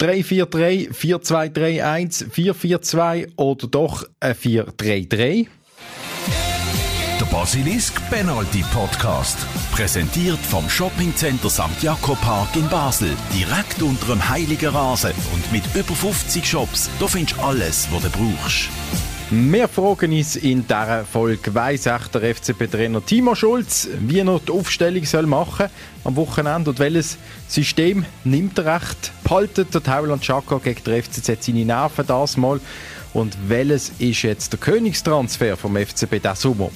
343 4231 442 oder doch ein 433. Der Basilisk Penalty Podcast. Präsentiert vom Shoppingcenter St. Jakob Park in Basel. Direkt unter dem Heiligen Rasen und mit über 50 Shops. Da findest du alles, was du brauchst. Wir fragen uns in dieser Folge, weiss echt der FCB-Trainer Timo Schulz, wie er die Aufstellung soll machen am Wochenende und welches System nimmt er recht? Behaltet der Tauland Chaka gegen den FCZ seine Nerven das mal? Und welches ist jetzt der Königstransfer vom FCB diesen Sommer?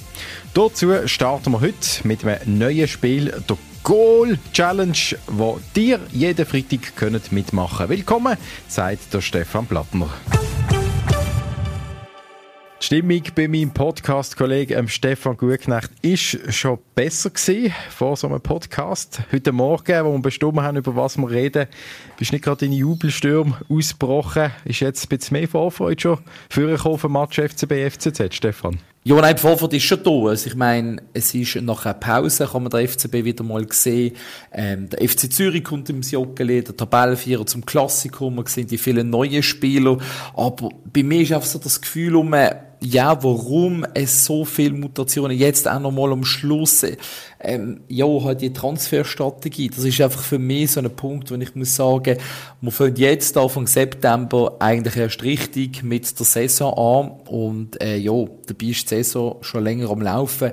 Dazu starten wir heute mit einem neuen Spiel, der Goal Challenge, wo dir jeden Freitag könnt mitmachen Willkommen, sagt der Stefan Plattner. Stimmung bei meinem Podcast-Kollegen Stefan Gutknecht ist schon besser gewesen vor so einem Podcast. Heute Morgen, wo wir bestimmt haben, über was wir reden, bist nicht gerade in Jubelsturm ausgebrochen. Ist jetzt ein bisschen mehr Vorfreude schon für ein Match FCB, FCZ, Stefan? Ja, nein, die Vorfreude ist schon da. Also ich meine, es ist nach einer Pause, kann man den FCB wieder mal sehen. Ähm, der FC Zürich kommt im Joggeli, der Tabellenvierer zum Klassiker, man sehen die vielen neuen Spieler. Aber bei mir ist einfach so das Gefühl, um, ja, warum es so viele Mutationen jetzt auch nochmal am Schluss, ähm, ja, halt die Transferstrategie, das ist einfach für mich so ein Punkt, wo ich muss sagen, wir fangen jetzt Anfang September eigentlich erst richtig mit der Saison an. Und, äh, ja, dabei ist die Saison schon länger am Laufen.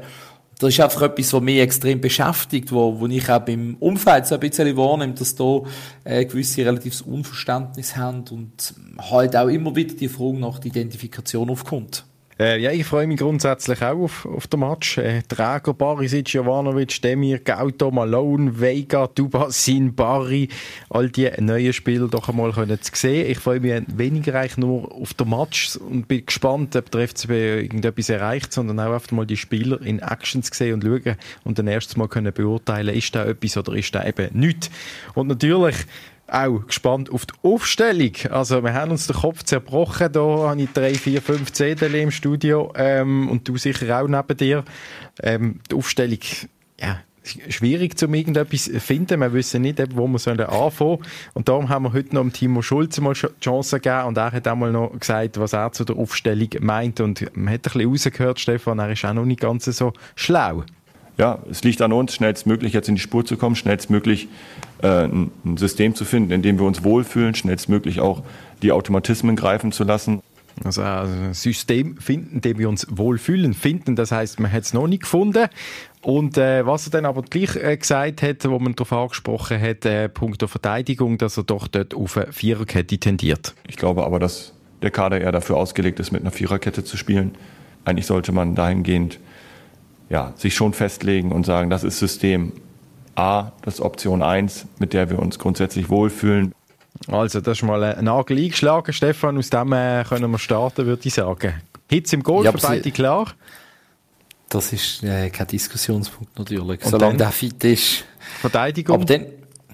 Das ist einfach etwas, was mich extrem beschäftigt, wo, wo ich auch beim Umfeld so ein bisschen wahrnehme, dass da äh, gewisse relatives Unverständnis haben und halt auch immer wieder die Frage nach der Identifikation aufkommt. Äh, ja, ich freue mich grundsätzlich auch auf, auf den Match. Äh, Träger, Barisic, Jovanovic, Demir, Gauto, Malone, Vega, Dubasin, Bari, all die neuen Spieler doch einmal können zu sehen. Ich freue mich weniger eigentlich nur auf den Match und bin gespannt, ob der FCB irgendetwas erreicht, sondern auch einfach mal die Spieler in Action sehen und schauen und dann erst mal können beurteilen, ist da etwas oder ist da eben nichts. Und natürlich auch gespannt auf die Aufstellung. Also wir haben uns den Kopf zerbrochen. Da habe ich drei, vier, fünf CD im Studio ähm, und du sicher auch neben dir. Ähm, die Aufstellung, ja, schwierig zum irgendetwas finden. Wir wissen nicht, wo wir sollen anfangen. Und darum haben wir heute noch dem Timo Schulz mal die Chance gegeben und er hat auch mal noch gesagt, was er zu der Aufstellung meint. Und man hat ein bisschen rausgehört, Stefan, er ist auch noch nicht ganz so schlau ja, es liegt an uns, schnellstmöglich jetzt in die Spur zu kommen, schnellstmöglich äh, ein, ein System zu finden, in dem wir uns wohlfühlen, schnellstmöglich auch die Automatismen greifen zu lassen. Also ein System finden, in dem wir uns wohlfühlen. Finden, das heißt, man hat es noch nicht gefunden. Und äh, was er dann aber gleich äh, gesagt hat, wo man darauf angesprochen hat, äh, Punkt der Verteidigung, dass er doch dort auf eine Viererkette tendiert. Ich glaube aber, dass der Kader eher dafür ausgelegt ist, mit einer Viererkette zu spielen. Eigentlich sollte man dahingehend ja, sich schon festlegen und sagen, das ist System A, das ist Option 1, mit der wir uns grundsätzlich wohlfühlen. Also, das ist mal ein Nagel eingeschlagen, Stefan. Aus dem äh, können wir starten, würde ich sagen. Hitz im Goal, ja, für beide klar? Das ist äh, kein Diskussionspunkt natürlich. Und Solange der fit ist. Verteidigung? Aber dann,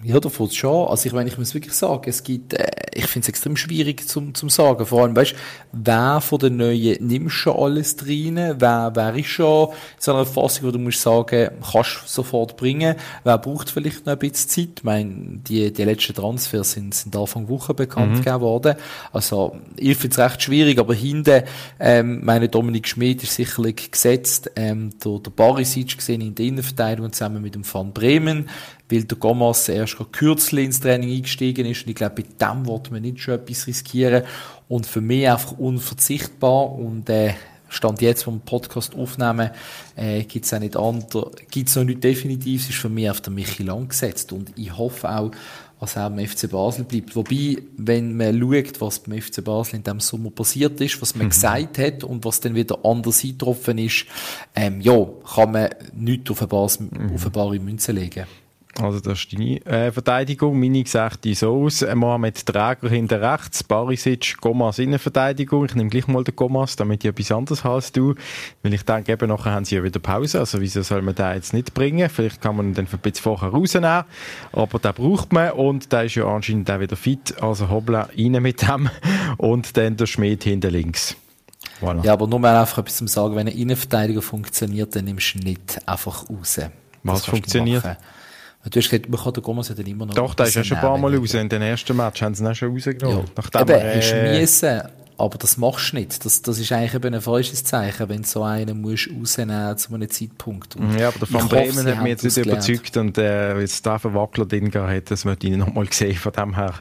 ja, davon schon. Also ich meine, ich muss wirklich sagen, es gibt, äh, ich finde es extrem schwierig zum, zum sagen. Vor allem, weißt, wer von den Neuen nimmst schon alles drin? Wer, wer ist schon in so einer Fassung, wo du musst sagen, kannst sofort bringen? Wer braucht vielleicht noch ein bisschen Zeit? Ich meine, die, die letzten Transfers sind, sind Anfang Woche bekannt mhm. gegeben worden. Also, ich finde es recht schwierig, aber hinten, ähm, meine Dominik Schmidt ist sicherlich gesetzt, ähm, der, der Barisic gesehen in der Innenverteidigung zusammen mit dem Van Bremen weil der Gomas erst kürzlich ins Training eingestiegen ist und ich glaube, bei dem wird man nicht schon etwas riskieren und für mich einfach unverzichtbar und äh, Stand jetzt vom Podcast aufnehmen, äh, gibt es auch nicht andere, gibt es noch nicht definitiv, es ist für mich auf der Michi Lang gesetzt und ich hoffe auch, was auch beim FC Basel bleibt. Wobei, wenn man schaut, was beim FC Basel in diesem Sommer passiert ist, was man mhm. gesagt hat und was dann wieder anders eingetroffen ist, ähm, ja, kann man nichts auf eine, Bas mhm. auf eine bare Münze legen. Also das ist deine äh, Verteidigung. Meine sieht so aus. Mohamed Träger hinter rechts, Barisic, Gomas Innenverteidigung. Ich nehme gleich mal den Gomas, damit ich etwas anderes habe als du. Weil ich denke, eben nachher haben sie ja wieder Pause. Also wieso soll man den jetzt nicht bringen? Vielleicht kann man dann ein bisschen vorher rausnehmen. Aber den braucht man und der ist ja anscheinend auch wieder fit. Also Hobla rein mit dem. Und dann der Schmied hinter links. Voilà. Ja, aber nur mal einfach etwas zum Sagen. Wenn eine Innenverteidigung funktioniert, dann nimmst du nicht einfach raus. Was funktioniert? Du hast gesagt, man kann den Gomez dann immer noch Doch, da ist ja schon ein paar Mal raus. In den ersten Match haben sie ihn auch schon rausgenommen. Ja. Nachdem eben, er, äh, müssen, aber das machst du nicht. Das, das ist eigentlich eben ein falsches Zeichen, wenn du so einen musst rausnehmen zu einem Zeitpunkt. Und ja, aber der Van Bremen hat mich jetzt nicht überzeugt und äh, jetzt da Wackler drin hat, das möchte ich noch mal sehen. Von dem her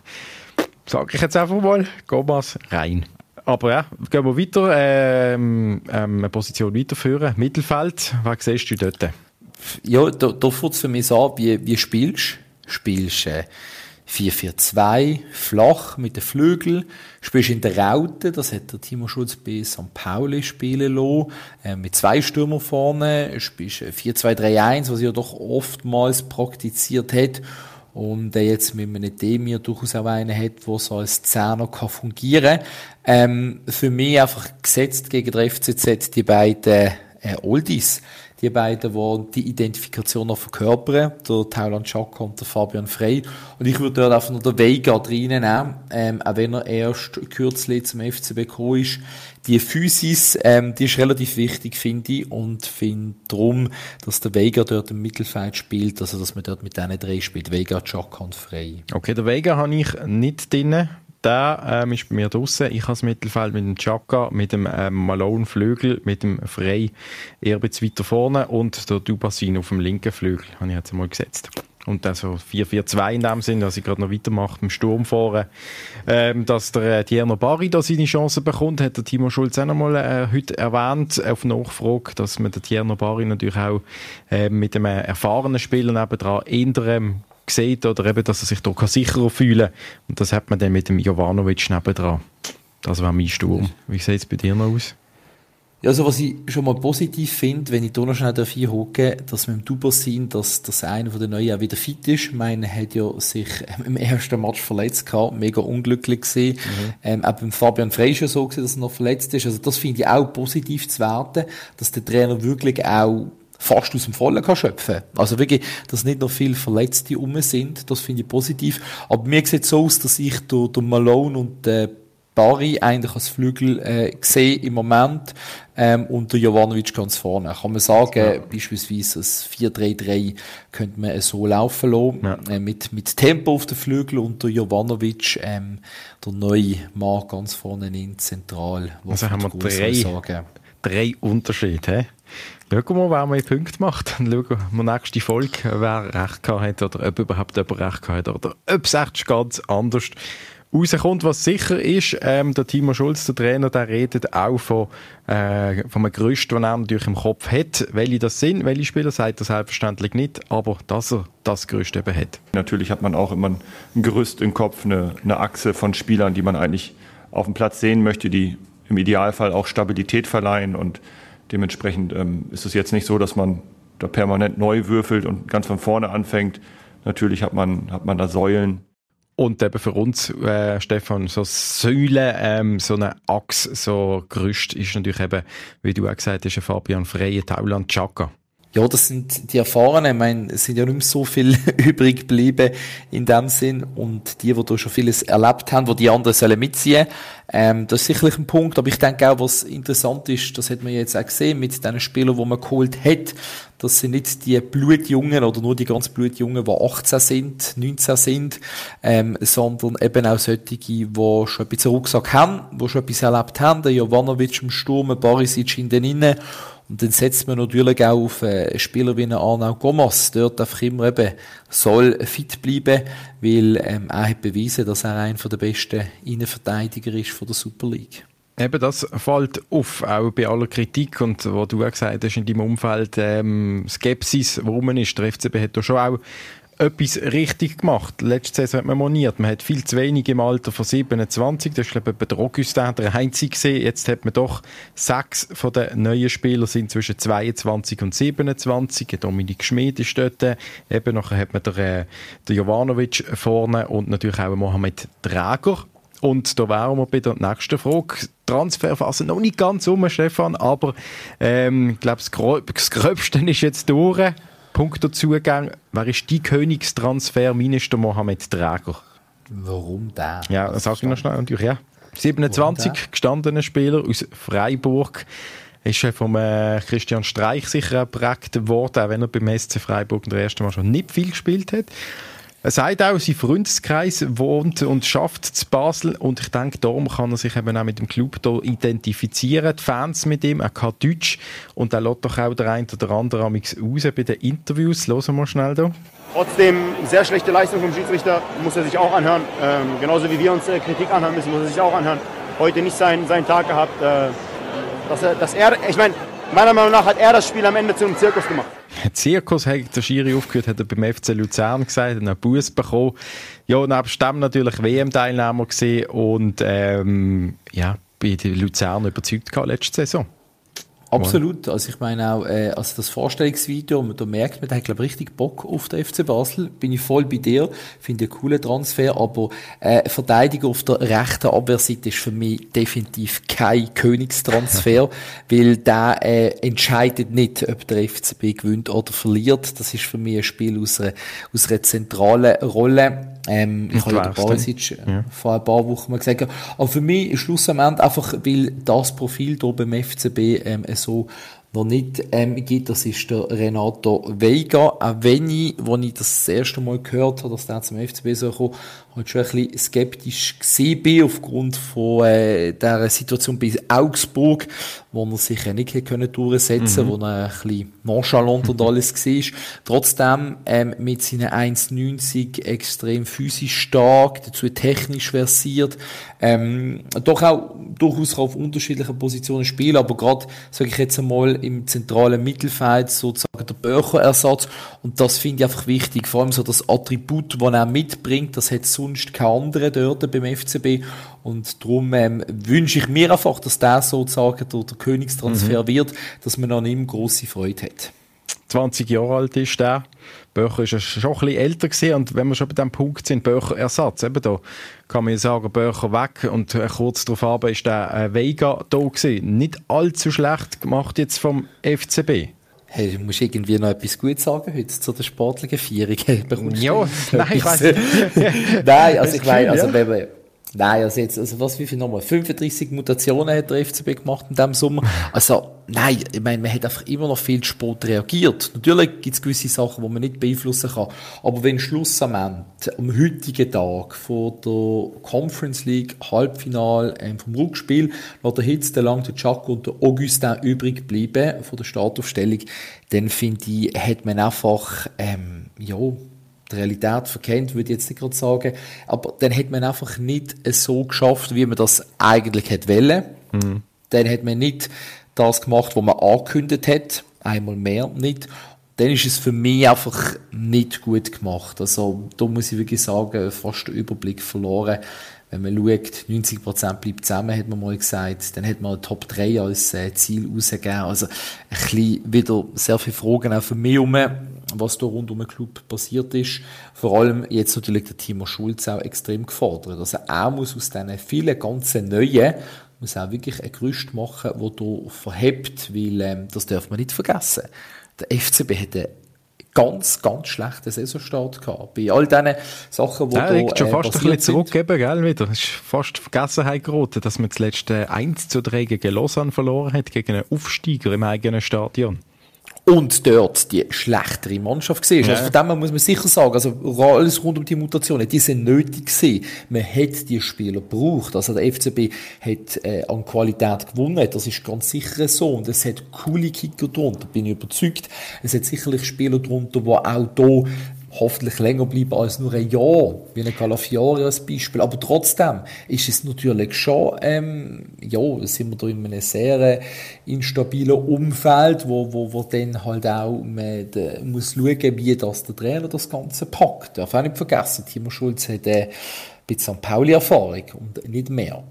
sage ich jetzt einfach mal, Gomez rein. Aber ja, gehen wir weiter, ähm, ähm, eine Position weiterführen. Mittelfeld, was siehst du dort? Ja, da, da fängt es für mich an, wie, wie spielst du? Spielst äh, 4-4-2, flach mit den Flügeln, spielst in der Raute, das hat der Timo Schulz bei St. Pauli spielen lassen, äh, mit zwei Stürmer vorne, spielst 4-2-3-1, was er ja doch oftmals praktiziert hat, und äh, jetzt mit einem Demir durchaus auch einen hat, der so als Zehner kann fungieren ähm, Für mich einfach gesetzt gegen den FCZ die beiden äh, Oldies die beiden, die die Identifikation noch verkörpern, der Thailand Chaka und der Fabian Frey. Und ich würde dort einfach noch den Vega reinnehmen, ähm, auch wenn er erst kürzlich zum FCB gekommen ist. Die Physis, ähm, die ist relativ wichtig, finde ich, und finde darum, dass der Vega dort im Mittelfeld spielt, also dass man dort mit diesen drei spielt, Vega, Chaka und Frey. Okay, der Vega habe ich nicht drin der ähm, ist bei mir draußen. Ich habe das Mittelfeld mit dem Chaka, mit dem ähm, Malone Flügel, mit dem Frey eher ein weiter vorne und der Dubassin auf dem linken Flügel, habe ich jetzt einmal gesetzt. Und dann so 4-4-2 in dem Sinn, dass ich gerade noch weitermache im Sturm vorne. Ähm, dass der äh, Tierno Barry da seine Chance bekommt, hat der Timo Schulz auch noch mal äh, heute erwähnt, auf Nachfrage, dass man den Tierno Barry natürlich auch äh, mit einem erfahrenen Spieler nebendran eher ähm, sieht oder eben, dass er sich da sicherer fühlen kann. Und das hat man dann mit dem Jovanovic nebendran. Das war mein Sturm. Wie sieht es bei dir noch aus? Ja, also was ich schon mal positiv finde, wenn ich da noch schnell dafür hocke, dass wir im Duber sind, dass, dass einer von den Neuen auch wieder fit ist. Ich meine, er hat ja sich im ersten Match verletzt gehabt, mega unglücklich gesehen. Mhm. Ähm, auch beim Fabian Frey schon so gesehen, dass er noch verletzt ist. Also das finde ich auch positiv zu werten, dass der Trainer wirklich auch fast aus dem Vollen kann schöpfen Also wirklich, dass nicht noch viele Verletzte um sind, das finde ich positiv. Aber mir sieht es so aus, dass ich durch, durch Malone und äh, Bari eigentlich als Flügel äh, sehe im Moment ähm, und der Jovanovic ganz vorne. Kann man sagen, ja. beispielsweise das 4-3-3 könnte man so laufen lassen, ja. äh, mit, mit Tempo auf den Flügel und der Jovanovic, ähm, der neue Mann ganz vorne in zentral. Also haben wir drei, drei Unterschiede. Schauen wir wer mehr Punkte macht. Dann schauen wir nächste Folge, wer recht hat oder ob überhaupt jemand recht hat oder ob es echt ganz anders rauskommt. Was sicher ist, ähm, der Timo Schulz, der Trainer, der redet auch von, äh, von einem Gerüst, das er natürlich im Kopf hat. Welche das sind, welche Spieler, sagt er selbstverständlich nicht, aber dass er das Gerüst eben hat. Natürlich hat man auch immer ein Gerüst im Kopf, eine, eine Achse von Spielern, die man eigentlich auf dem Platz sehen möchte, die im Idealfall auch Stabilität verleihen und Dementsprechend ähm, ist es jetzt nicht so, dass man da permanent neu würfelt und ganz von vorne anfängt. Natürlich hat man, hat man da Säulen. Und eben für uns, äh, Stefan, so Säule, ähm, so eine Achse, so Gerüst ist natürlich eben, wie du auch gesagt hast, Fabian Freie, Tauland, Chaka. Ja, das sind die Erfahrenen. Ich meine, es sind ja nicht mehr so viel übrig geblieben in dem Sinn. Und die, die da schon vieles erlebt haben, wo die anderen sollen mitziehen, ähm, das ist sicherlich ein Punkt. Aber ich denke auch, was interessant ist, das hat man jetzt auch gesehen mit den Spielern, die man geholt hat. Das sind nicht die Blutjungen oder nur die ganz Blutjungen, die 18 sind, 19 sind, ähm, sondern eben auch solche, die schon ein bisschen Rucksack haben, die schon etwas erlebt haben. Der Jovanovic im Sturm, Barisic in den Innen und dann setzt man natürlich auch auf äh, Spieler wie einen Arnau Gomas. Dort einfach immer eben soll fit bleiben, weil ähm, er hat bewiesen, dass er einer der besten Innenverteidiger ist von der Super League. Eben, das fällt auf, auch bei aller Kritik und wo du auch gesagt hast, in deinem Umfeld ähm, Skepsis, warum man ist. Der FCB hat da schon auch etwas richtig gemacht. Letzte Saison hat man moniert, man hat viel zu wenig im Alter von 27, das ist glaube ich der Augustin der einzige gesehen. Jetzt hat man doch sechs von den neuen Spielern sind zwischen 22 und 27. Dominik Schmid ist dort. Eben nachher hat man der, äh, Jovanovic vorne und natürlich auch Mohamed Träger. Und da wären wir bei der nächsten Frage. Transferphase noch nicht ganz um, Stefan, aber ähm, ich glaube, das Gröbste ist jetzt durch. Punktezugang. Wer ist die Königstransfer? Minister Mohamed Träger. Warum der? Ja, sag ich noch schnell. Natürlich, ja. 27 gestandene Spieler aus Freiburg. ist vom äh, Christian Streich sicher geprägt worden, auch wenn er beim SC Freiburg in der ersten Mal schon nicht viel gespielt hat. Er sagt auch, sein Freundeskreis wohnt und schafft zu Basel und ich denke, darum kann er sich eben auch mit dem Club hier identifizieren. Die Fans mit ihm, er kann Deutsch und er lässt doch auch der ein oder andere raus bei den Interviews. Hören wir mal schnell da. Trotzdem sehr schlechte Leistung vom Schiedsrichter muss er sich auch anhören. Ähm, genauso wie wir uns äh, Kritik anhören müssen, muss er sich auch anhören. Heute nicht seinen, seinen Tag gehabt. Äh, dass er, dass er, ich meine, meiner Meinung nach hat er das Spiel am Ende zu einem Zirkus gemacht. Zirkus hat der Schiri aufgehört, hat er beim FC Luzern gesagt, hat einen Bus bekommen. Ja, nebst dem natürlich WM-Teilnehmer gesehen und ähm, ja, bei den Luzern überzeugt gehabt letzte Saison. Absolut. Also ich meine auch, äh, also das Vorstellungsvideo, da merkt man, der hat glaube richtig Bock auf den FC Basel. Bin ich voll bei dir. Finde einen coolen Transfer, aber äh, Verteidiger auf der rechten Abwehrseite ist für mich definitiv kein Königstransfer, weil der äh, entscheidet nicht, ob der FCB gewinnt oder verliert. Das ist für mich ein Spiel aus einer, aus einer zentralen Rolle. Ähm, ich habe ja Barisic äh, ja. vor ein paar Wochen mal gesagt. Aber für mich ist Schluss am Ende einfach, weil das Profil hier beim FCB ähm, so noch nicht ähm, gibt. Das ist der Renato Veiga. Auch wenn ich, als ich das, das erste Mal gehört habe, dass der zum FCB so kommt, halt schon ein bisschen skeptisch gesehen bin, aufgrund von äh, der Situation bei Augsburg, wo er sich ja nicht können durchsetzen mhm. wo er ein bisschen nonchalant und alles war. Trotzdem ähm, mit seinen 1,90 extrem physisch stark, dazu technisch versiert, ähm, doch auch durchaus auf unterschiedlichen Positionen spielen, aber gerade, sage ich jetzt einmal, im zentralen Mittelfeld sozusagen der Böcher-Ersatz und das finde ich einfach wichtig, vor allem so das Attribut, das er mitbringt, das hat so sonst keine anderen dort beim FCB. Und darum ähm, wünsche ich mir einfach, dass der sozusagen der, der Königstransfer mhm. wird, dass man an ihm grosse Freude hat. 20 Jahre alt ist der. Böcher ist schon ein bisschen älter gewesen. und wenn wir schon bei diesem Punkt sind, Böcher Ersatz, eben da kann man ja sagen, Böcher weg und äh, kurz darauf ist der äh, Vega da gewesen. Nicht allzu schlecht gemacht jetzt vom FCB. Hey, du musst irgendwie noch etwas Gutes sagen heute zu der sportlichen Vierung. ja, nein, ich weiß nicht. nein, also ich meine, also wenn wir, Nein, also jetzt, also was, wie viel nochmal? 35 Mutationen hat der FCB gemacht in diesem Sommer. Also, nein, ich meine, man hat einfach immer noch viel Sport reagiert. Natürlich gibt es gewisse Sachen, die man nicht beeinflussen kann. Aber wenn Schluss am Ende, am heutigen Tag vor der Conference League Halbfinal ähm, vom Rückspiel, noch der Hitz, der Lang, der Chaco und der Augustin übrig bleiben von der Startaufstellung, dann finde ich, hat man einfach, ähm, ja, die Realität verkennt, würde ich jetzt nicht gerade sagen. Aber dann hat man einfach nicht so geschafft, wie man das eigentlich hätte wollen. Mhm. Dann hat man nicht das gemacht, was man angekündigt hat. Einmal mehr nicht. Dann ist es für mich einfach nicht gut gemacht. Also, da muss ich wirklich sagen, fast den Überblick verloren. Wenn man schaut, 90% bleibt zusammen, hat man mal gesagt, dann hat man Top 3 als äh, Ziel rausgegeben. Also, ein bisschen wieder sehr viele Fragen auch für mich um was da rund um den Club passiert ist. Vor allem jetzt natürlich der Timo Schulz auch extrem gefordert. Also er muss aus diesen vielen ganzen Neuen muss auch wirklich ein Gerüst machen, das hier verhebt, weil ähm, das darf man nicht vergessen. Der FCB hätte ganz, ganz schlechten Saisonstart gehabt. Bei all diesen Sachen, die ja, da äh, schon fast ein bisschen zurückgeben, gell, wieder. Es ist fast Vergessenheit geraten, dass man das letzte 1 zu 3 gegen Lausanne verloren hat, gegen einen Aufsteiger im eigenen Stadion und dort die schlechtere Mannschaft gesehen. Also ja. Also von dem muss man sicher sagen, also alles rund um die Mutationen, die sind nötig gewesen. Man hat die Spieler gebraucht. Also der FCB hat äh, an Qualität gewonnen. Das ist ganz sicher so. Und es hat coole Kicker drunter, bin ich überzeugt. Es hat sicherlich Spieler drunter, die auch hoffentlich länger bleiben als nur ein Jahr, wie ein Calafiori als Beispiel. Aber trotzdem ist es natürlich schon, ähm, ja, sind wir da in einem sehr instabilen Umfeld, wo, wo, wo dann halt auch man de, muss schauen, wie das der Trainer das Ganze packt. Darf auch nicht vergessen, Timo Schulz hat äh, ein bisschen St. Pauli-Erfahrung und nicht mehr.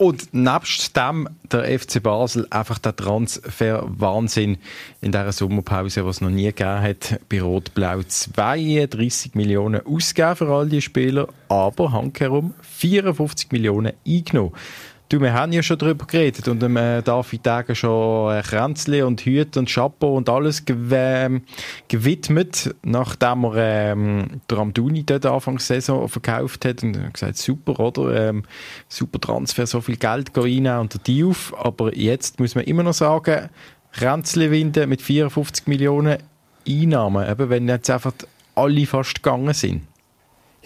Und nebst dem der FC Basel einfach der Transfer-Wahnsinn in dieser Sommerpause, was es noch nie gegeben hat, bei Rot-Blau 32 Millionen ausgegeben für all die Spieler, aber handherum 54 Millionen eingenommen. Du, wir haben ja schon darüber geredet und dem äh, David Degen schon äh, Kränzli und Hüte und Chapeau und alles gew ähm, gewidmet, nachdem er ähm, der Amduni dort Anfang Saison verkauft hat und gesagt, super, oder? Ähm, super Transfer, so viel Geld rein und der Diouf. Aber jetzt muss man immer noch sagen, Kränzli winden mit 54 Millionen Einnahmen, eben wenn jetzt einfach alle fast gegangen sind.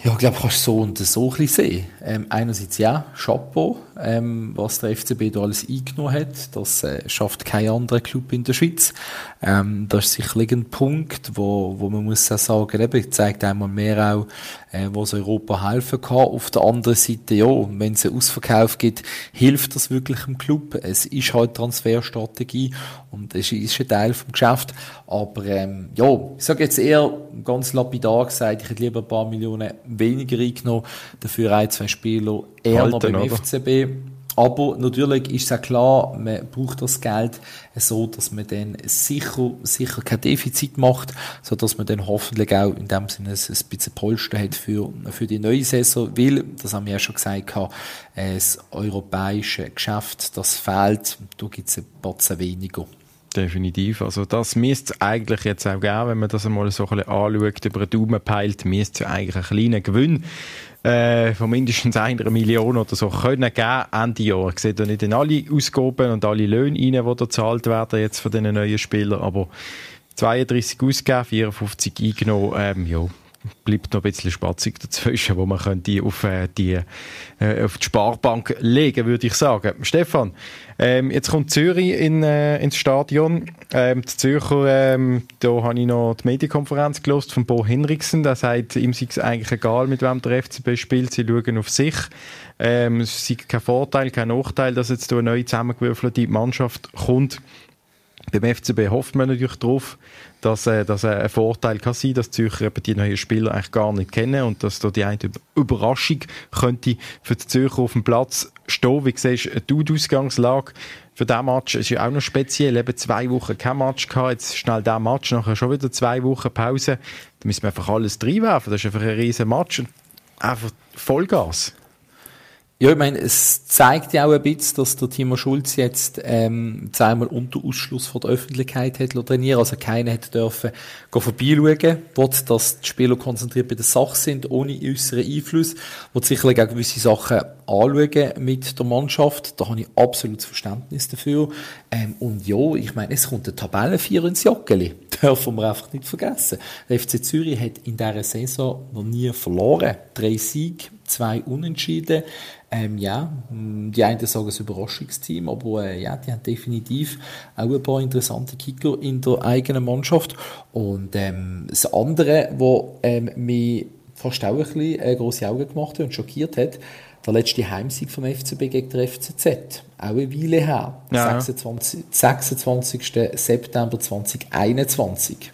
Ja, ich glaube, kannst du so und so ein bisschen sehen. Ähm, einerseits ja, Chapeau, ähm, was der FCB da alles eingenommen hat. Das äh, schafft kein anderer Club in der Schweiz. Ähm, das ist sicherlich ein Punkt, wo, wo man muss auch sagen, eben, zeigt einmal mehr auch, äh, was Europa helfen kann. Auf der anderen Seite, ja, wenn es einen Ausverkauf gibt, hilft das wirklich dem Club. Es ist halt Transferstrategie und es ist ein Teil vom Geschäft. Aber ähm, ja, ich sage jetzt eher ganz lapidar gesagt, ich hätte lieber ein paar Millionen weniger eingenommen, dafür ein, zwei Spieler eher Halten, noch beim oder? FCB. Aber natürlich ist es auch klar, man braucht das Geld so, dass man dann sicher, sicher kein Defizit macht, so dass man dann hoffentlich auch in dem Sinne ein, ein bisschen Polster hat für, für die neue Saison, weil, das haben wir ja schon gesagt, das europäische Geschäft, das fehlt, da gibt es ein paar weniger. Definitiv. Also das müsste es eigentlich jetzt auch geben, wenn man das einmal so ein bisschen anschaut, über den Daumen peilt, müsste es eigentlich einen kleinen Gewinn äh, von mindestens einer Million oder so können geben Ende Jahr. Ich sehe da nicht in alle Ausgaben und alle Löhne rein, die da gezahlt werden jetzt von diesen neuen Spielern, aber 32 ausgegeben, 54 eingenommen, ähm, ja, bleibt noch ein bisschen spatzig dazwischen, wo man könnte auf, äh, die, äh, auf die Sparbank legen, würde ich sagen. Stefan, ähm, jetzt kommt Zürich in, äh, ins Stadion. Ähm, die Zürcher, ähm, da habe ich noch die Medienkonferenz gelost von Bo Henriksen. Der sagt, ihm sei es eigentlich egal, mit wem der FCB spielt. Sie schauen auf sich. Ähm, es sei kein Vorteil, kein Nachteil, dass jetzt eine neue zusammengewürfelte Mannschaft kommt. Beim FCB hofft man natürlich darauf, dass, äh, dass äh, ein Vorteil kann sein, dass die Zürcher eben die neuen Spieler eigentlich gar nicht kennen und dass da die eine Überraschung könnte für die Zürcher auf dem Platz stehen. Wie siehst du die Ausgangslage für diesen Match? ist ja auch noch speziell, eben zwei Wochen kein Match gehabt, jetzt schnell der Match, nachher schon wieder zwei Wochen Pause. Da müssen wir einfach alles reinwerfen, das ist einfach ein riesen Match. Einfach Vollgas. Ja, ich meine, es zeigt ja auch ein bisschen, dass der Timo Schulz jetzt ähm, zweimal unter Ausschluss von der Öffentlichkeit hat trainieren Also keiner hätte dürfen gehen vorbeischauen, wo dass die Spieler konzentriert bei der Sache sind, ohne äußeren Einfluss, wo sicherlich auch gewisse Sachen anschauen mit der Mannschaft. Da habe ich absolutes Verständnis dafür. Ähm, und ja, ich meine, es kommt eine Tabellenvierer ins Joggeli. Dürfen wir einfach nicht vergessen. Der FC Zürich hat in dieser Saison noch nie verloren. Drei Siege, zwei Unentschieden. Ähm, ja, die einen sagen es Überraschungsteam, aber äh, ja, die haben definitiv auch ein paar interessante Kicker in der eigenen Mannschaft. Und ähm, das andere, was ähm, mich fast auch ein bisschen äh, grosse Augen gemacht hat und schockiert hat, der letzte Heimsieg vom FCB gegen der FCZ. Auch eine Weile her. Ja. 26, 26. September 2021.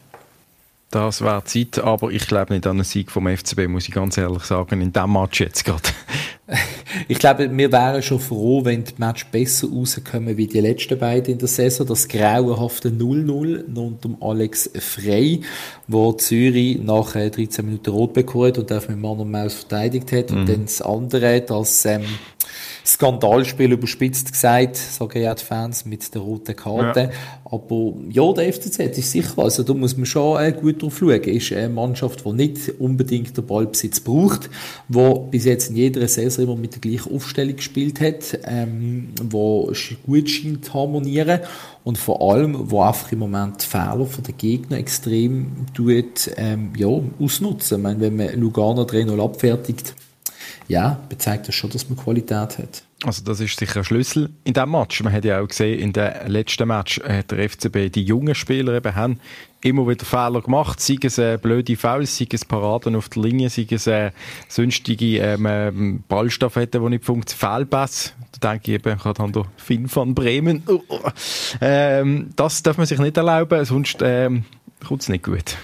Das wäre Zeit, aber ich glaube nicht an einen Sieg vom FCB, muss ich ganz ehrlich sagen, in diesem Match jetzt gerade. ich glaube, wir wären schon froh, wenn die Match besser rauskommen wie die letzten beiden in der Saison. Das grauenhafte 0-0 unter Alex Frey, wo Zürich nach 13 äh, Minuten rot bekommen hat und auf mit Mann und Maus verteidigt hat. Mhm. Und dann das andere, das ähm, Skandalspiel überspitzt gesagt, sagen ja die Fans mit der roten Karte. Ja. Aber ja, der FCZ ist sicher, also da muss man schon äh, gut drauf schauen. Ist eine Mannschaft, die nicht unbedingt den Ballbesitz braucht, die bis jetzt in jeder Saison immer mit der gleichen Aufstellung gespielt hat, ähm, wo gut scheint zu harmonieren und vor allem, wo einfach im Moment die Fehler von den Gegner extrem tut, ähm, ja, ausnutzen. Ich meine, wenn man Lugano 3-0 abfertigt, ja, bezeigt das schon, dass man Qualität hat. Also das ist sicher ein Schlüssel in diesem Match. Man hat ja auch gesehen, in dem letzten Match hat der FCB die jungen Spieler eben haben immer wieder Fehler gemacht, sei es äh, blöde Fouls, sei es Paraden auf der Linie, sei es äh, sonstige ähm, ähm, Ballstaffetten, die nicht funktionieren, Fehlpass. Da denke ich eben, ich habe da Finn von Bremen. Uh, ähm, das darf man sich nicht erlauben, sonst ähm, kommt es nicht gut.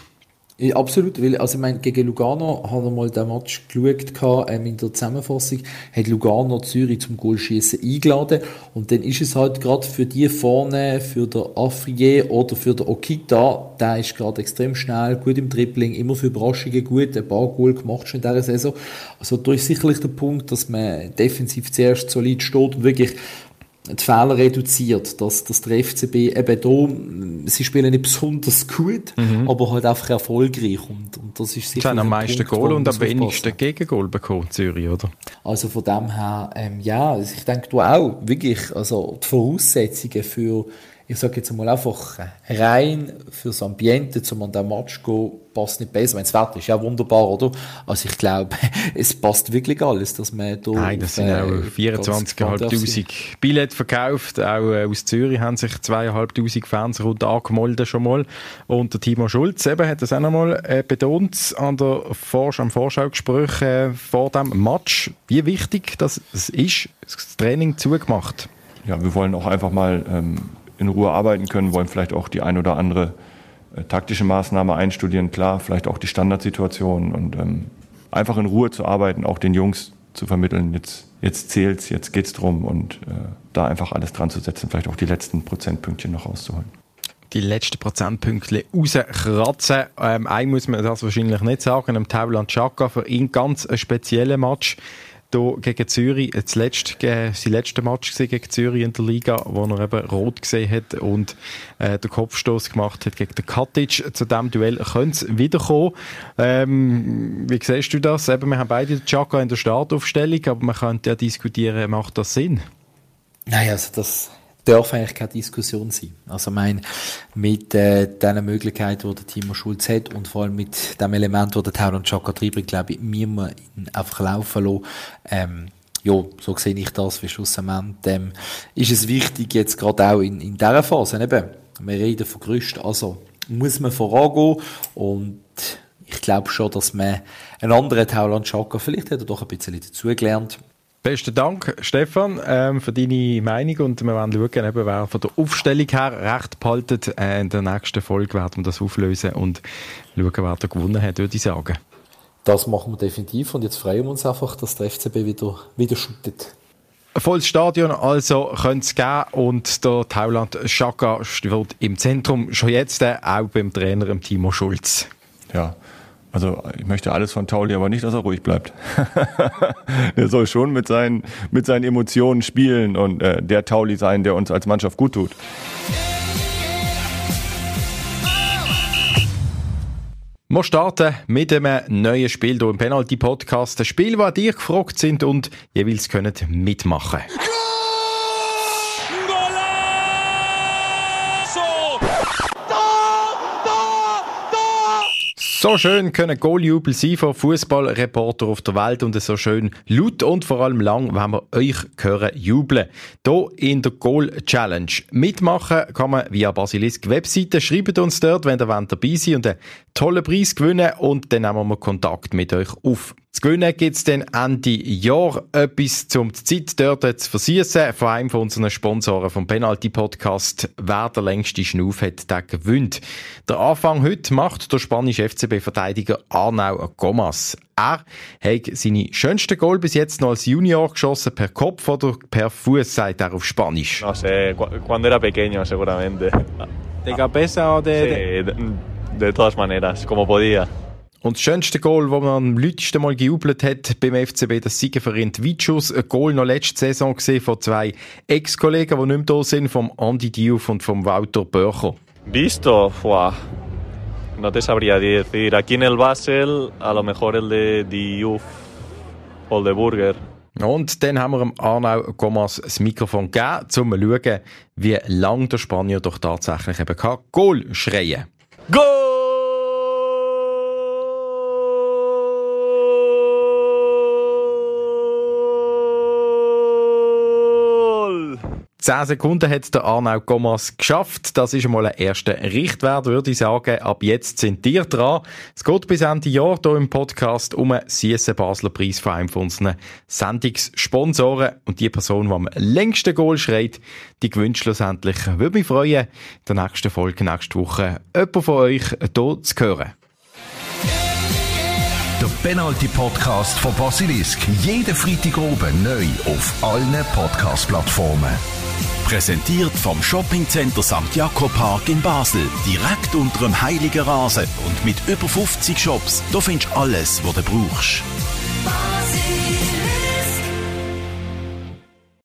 Ja, absolut, weil, also ich meine, gegen Lugano hat er mal den Match geschaut, ähm, in der Zusammenfassung, hat Lugano Zürich zum Goalschießen eingeladen und dann ist es halt gerade für die vorne, für der Afrier oder für der Okita, der ist gerade extrem schnell, gut im Dribbling, immer für Überraschungen gut, ein paar Goal gemacht schon in dieser Saison. Also da ist sicherlich der Punkt, dass man defensiv zuerst solid steht und wirklich die Fehler reduziert, dass, dass der FCB eben da, sie spielen nicht besonders gut, mhm. aber halt einfach erfolgreich und, und das ist sicher... Sie haben am meisten Goal und am wenigsten Gegengol bekommen, Zürich, oder? Also von dem her, ähm, ja, also ich denke, du auch, wirklich, also die Voraussetzungen für ich sage jetzt mal einfach rein fürs Ambiente, zum an den Match gehen, passt nicht besser. Das Wetter ist ja wunderbar, oder? Also ich glaube, es passt wirklich alles, dass man da... Nein, das sind äh, auch 24'500 Billette verkauft. Auch äh, aus Zürich haben sich 2'500 Fans rund angemeldet schon mal. Und der Timo Schulz eben hat das auch nochmal äh, betont an der Vorsch am Vorschaugespräch äh, vor dem Match, wie wichtig das ist, das Training zugemacht. Ja, wir wollen auch einfach mal ähm, in Ruhe arbeiten können, wollen vielleicht auch die ein oder andere äh, taktische Maßnahme einstudieren, klar, vielleicht auch die Standardsituation und ähm, einfach in Ruhe zu arbeiten, auch den Jungs zu vermitteln, jetzt, jetzt zählt's, jetzt geht's drum und äh, da einfach alles dran zu setzen, vielleicht auch die letzten Prozentpünktchen noch rauszuholen. Die letzten Prozentpunkte rauskratzen. Ähm, ein muss man das wahrscheinlich nicht sagen, am Tauland Chaka für ihn ganz ein spezieller Match hier gegen Zürich, das letzte, äh, sein letzter Match gegen Zürich in der Liga, wo er eben rot gesehen hat und äh, den Kopfstoß gemacht hat gegen den Katic. Zu diesem Duell könnte es wiederkommen. Ähm, wie siehst du das? Eben, wir haben beide den Chaka in der Startaufstellung, aber man könnte ja diskutieren, macht das Sinn? Nein, also das darf eigentlich keine Diskussion sein. Also mein mit äh, den Möglichkeiten, die der Timo Schulz hat und vor allem mit dem Element, das der Tauron Chaka treibt, glaube ich, müssen wir ihn einfach laufen lassen. Ähm, ja, so sehe ich das, wie schlussendlich ähm, ist es wichtig, jetzt gerade auch in, in dieser Phase, eben, wir reden von Gerüsten, also muss man vorangehen und ich glaube schon, dass man einen anderen Tauland Chaka, vielleicht hat er doch ein bisschen dazugelernt, Besten Dank, Stefan, ähm, für deine Meinung und wir werden schauen, eben, wer von der Aufstellung her recht behaltet. Äh, in der nächsten Folge werden wir das auflösen und schauen, wer da gewonnen hat, würde ich sagen. Das machen wir definitiv und jetzt freuen wir uns einfach, dass der FCB wieder, wieder shootet. Volles Stadion also könnte es geben und der Tauland Schaka steht im Zentrum schon jetzt, äh, auch beim Trainer Timo Schulz. Ja, also ich möchte alles von Tauli, aber nicht, dass er ruhig bleibt. er soll schon mit seinen, mit seinen Emotionen spielen und äh, der Tauli sein, der uns als Mannschaft gut tut. Wir starten mit einem neuen Spiel hier im Penalty Podcast. Ein Spiel, das dir gefragt sind und jeweils können mitmachen. So schön können Goaljubel sein von Fußballreporter auf der Welt und so schön laut und vor allem lang, wenn wir euch hören jubeln. Hier in der Goal Challenge. Mitmachen kann man via Basilisk Webseite. Schreibt uns dort, wenn ihr dabei seid und einen tollen Preis gewinnen und dann nehmen wir Kontakt mit euch auf. Zu gewinnen gibt es dann Ende Jahr etwas, um die Zeit dort zu versüßen. Von einem von unseren Sponsoren vom Penalty Podcast. Wer der längste Schnauf hat, der gewinnt. Der Anfang heute macht der spanische FCB-Verteidiger Arnau Gomas. Er hat seine schönsten Goal bis jetzt noch als Junior geschossen, per Kopf oder per Fuß, sagt er auf Spanisch. No sé, cuando era pequeño seguramente. De cabeza o de... Sí, de, de todas maneras, como podía. Und das schönste Goal, das man am lautesten mal gejubelt hat beim FCB, das Sieger für Vicius. Ein Goal noch letzte Saison gesehen von zwei Ex-Kollegen, die nicht mehr da sind, vom Andy Diouf und vom Walter Börcher. Visto, Fua. no te sabría decir. Aquí en el Basel, a lo mejor el de Diouf o el de Burger. Und dann haben wir dem Arnau Gomas das Mikrofon gegeben, um zu schauen, wie lange der Spanier doch tatsächlich eben kann Goal schreien Goal! 10 Sekunden hat der Arnau Gomas geschafft. Das ist einmal ein erster Richtwert, würde ich sagen. Ab jetzt sind ihr dran. Es geht bis Ende Jahr hier im Podcast um einen Siessen Basler Preis von unseren Sendungssponsoren. Und die Person, die am längsten Goal schreit, die gewünscht schlussendlich. Würde mich freuen, in der nächsten Folge nächste Woche jemand von euch hier zu hören. Der Penalty Podcast von Basilisk. Jeden Freitag oben neu auf allen Podcast-Plattformen. Präsentiert vom Shoppingcenter St. Jakob Park in Basel. Direkt unter dem Heiligen Rasen und mit über 50 Shops. Da findest du alles, was du brauchst.